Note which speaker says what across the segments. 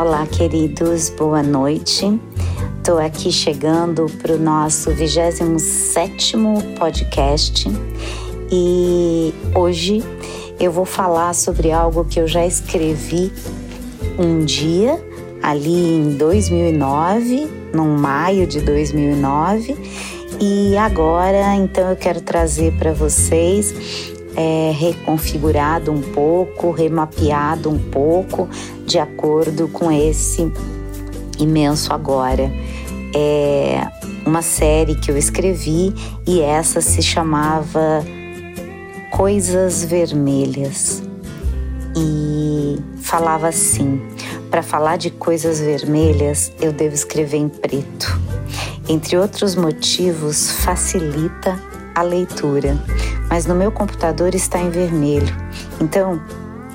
Speaker 1: Olá, queridos, boa noite. Estou aqui chegando para o nosso 27 podcast e hoje eu vou falar sobre algo que eu já escrevi um dia, ali em 2009, no maio de 2009, e agora então eu quero trazer para vocês é, reconfigurado um pouco, remapeado um pouco, de acordo com esse imenso agora. É uma série que eu escrevi e essa se chamava Coisas Vermelhas. E falava assim: para falar de coisas vermelhas, eu devo escrever em preto. Entre outros motivos, facilita a leitura, mas no meu computador está em vermelho. Então,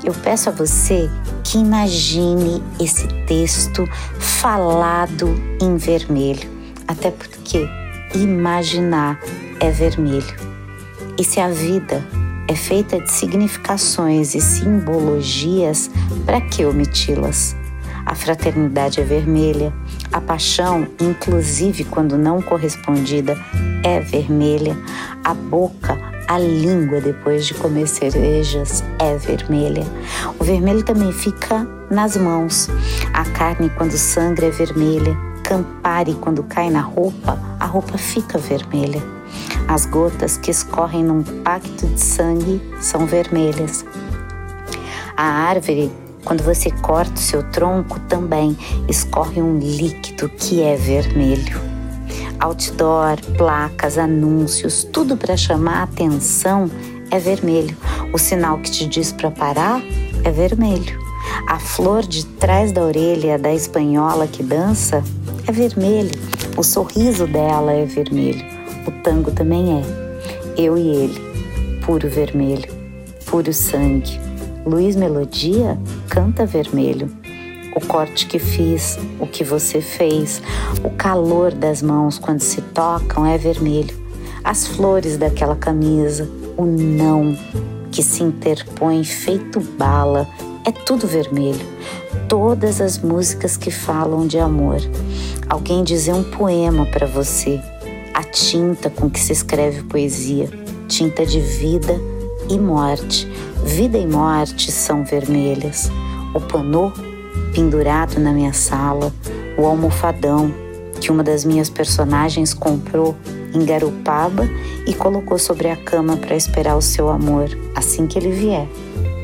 Speaker 1: eu peço a você que imagine esse texto falado em vermelho, até porque imaginar é vermelho. E se a vida é feita de significações e simbologias, para que omiti-las? A fraternidade é vermelha, a paixão, inclusive quando não correspondida, é vermelha, a boca, a língua depois de comer cerejas é vermelha. O vermelho também fica nas mãos. A carne quando sangra é vermelha. Campari quando cai na roupa, a roupa fica vermelha. As gotas que escorrem num pacto de sangue são vermelhas. A árvore, quando você corta o seu tronco, também escorre um líquido que é vermelho. Outdoor, placas, anúncios, tudo para chamar a atenção é vermelho. O sinal que te diz para parar é vermelho. A flor de trás da orelha da espanhola que dança é vermelho. O sorriso dela é vermelho. O tango também é. Eu e ele, puro vermelho, puro sangue. Luiz Melodia canta vermelho. O corte que fiz, o que você fez, o calor das mãos quando se tocam é vermelho. As flores daquela camisa, o não que se interpõe feito bala, é tudo vermelho. Todas as músicas que falam de amor. Alguém dizer um poema para você, a tinta com que se escreve poesia, tinta de vida e morte. Vida e morte são vermelhas. O panô pendurado na minha sala, o almofadão que uma das minhas personagens comprou em Garopaba e colocou sobre a cama para esperar o seu amor assim que ele vier.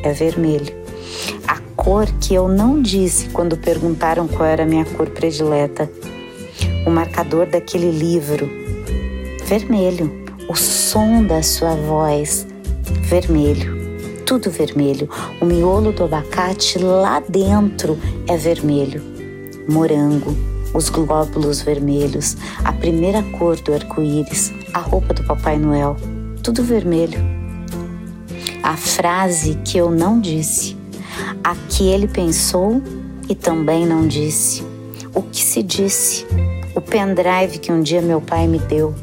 Speaker 1: É vermelho. A cor que eu não disse quando perguntaram qual era a minha cor predileta. O marcador daquele livro vermelho. O som da sua voz, vermelho. Tudo vermelho. O miolo do abacate lá dentro é vermelho. Morango, os glóbulos vermelhos, a primeira cor do arco-íris, a roupa do Papai Noel, tudo vermelho. A frase que eu não disse, a que ele pensou e também não disse, o que se disse, o pendrive que um dia meu pai me deu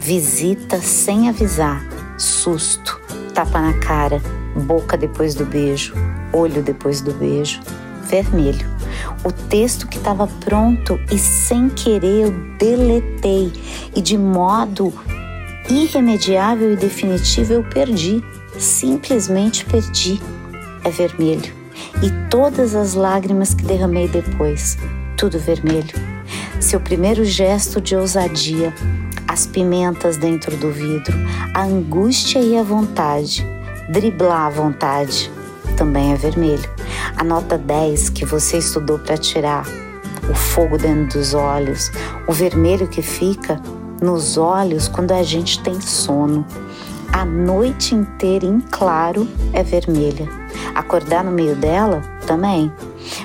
Speaker 1: visita sem avisar, susto, tapa na cara, boca depois do beijo, olho depois do beijo, vermelho. O texto que estava pronto e sem querer eu deletei e de modo irremediável e definitivo eu perdi, simplesmente perdi. É vermelho. E todas as lágrimas que derramei depois, tudo vermelho. Seu primeiro gesto de ousadia, as pimentas dentro do vidro, a angústia e a vontade, driblar a vontade, também é vermelho. A nota 10 que você estudou para tirar, o fogo dentro dos olhos, o vermelho que fica nos olhos quando a gente tem sono. A noite inteira em claro é vermelha. Acordar no meio dela também.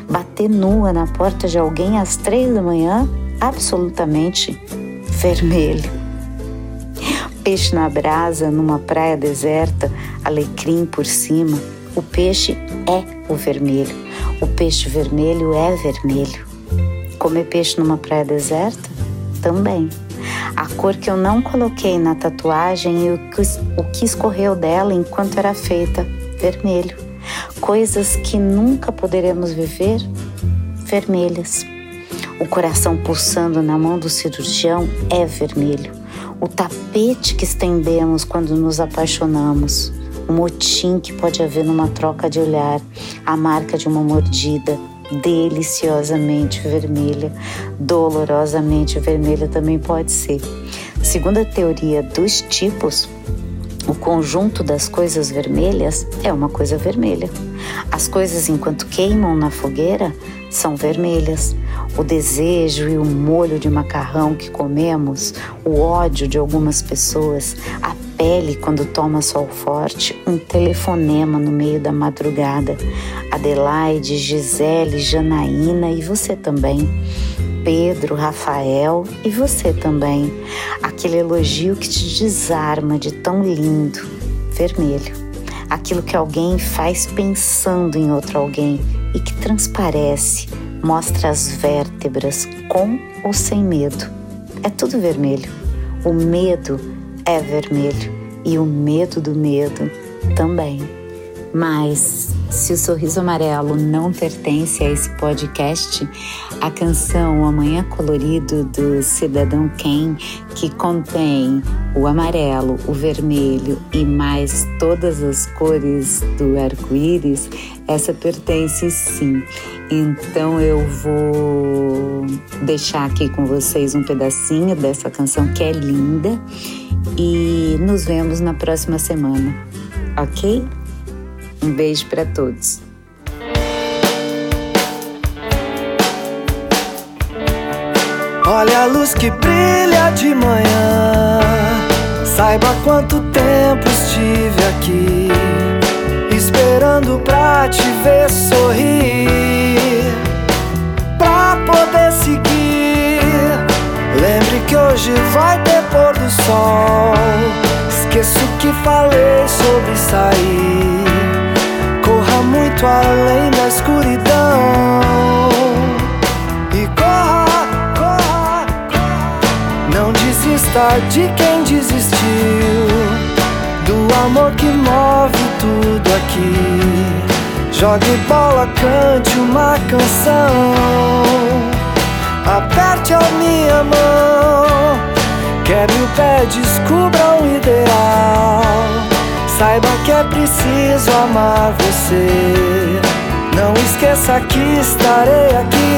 Speaker 1: Bater nua na porta de alguém às três da manhã, absolutamente vermelho. Peixe na brasa, numa praia deserta, alecrim por cima. O peixe é o vermelho. O peixe vermelho é vermelho. Comer peixe numa praia deserta? Também. A cor que eu não coloquei na tatuagem e o que, escorreu dela enquanto era feita, vermelho. Coisas que nunca poderemos viver, vermelhas. O coração pulsando na mão do cirurgião é vermelho. O tapete que estendemos quando nos apaixonamos. O motim que pode haver numa troca de olhar. A marca de uma mordida deliciosamente vermelha. Dolorosamente vermelha também pode ser. Segundo a teoria dos tipos, o conjunto das coisas vermelhas é uma coisa vermelha. As coisas, enquanto queimam na fogueira, são vermelhas. O desejo e o molho de macarrão que comemos, o ódio de algumas pessoas, a pele quando toma sol forte, um telefonema no meio da madrugada. Adelaide, Gisele, Janaína e você também. Pedro, Rafael e você também. Aquele elogio que te desarma de tão lindo, vermelho. Aquilo que alguém faz pensando em outro alguém e que transparece, mostra as vértebras com ou sem medo. É tudo vermelho. O medo é vermelho e o medo do medo também. Mas se o sorriso amarelo não pertence a esse podcast, a canção Amanhã Colorido do Cidadão Ken, que contém o amarelo, o vermelho e mais todas as cores do arco-íris, essa pertence sim. Então eu vou deixar aqui com vocês um pedacinho dessa canção que é linda e nos vemos na próxima semana, ok? Um beijo para todos.
Speaker 2: Olha a luz que brilha de manhã. Saiba quanto tempo estive aqui, esperando pra te ver sorrir, pra poder seguir. Lembre que hoje vai ter pôr do sol. Esqueço que falei sobre sair além da escuridão. E corra, corra, corra. Não desista de quem desistiu. Do amor que move tudo aqui. Jogue bola, cante uma canção. Aperte a minha mão. Quebre o pé, descubra o ideal. Saiba que é preciso amar você. Não esqueça que estarei aqui.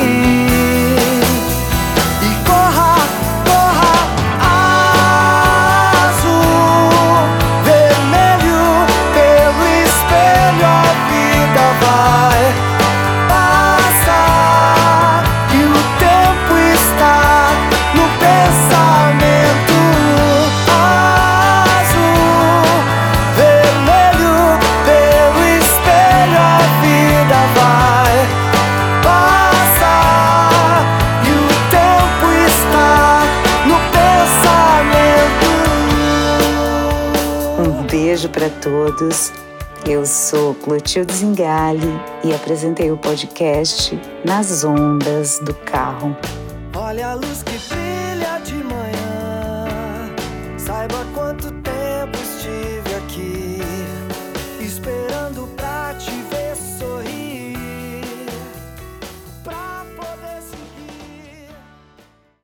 Speaker 1: Para todos. Eu sou Clotilde Zingali e apresentei o podcast Nas Ondas do Carro.
Speaker 2: Olha a luz que brilha de manhã, saiba quanto tempo estive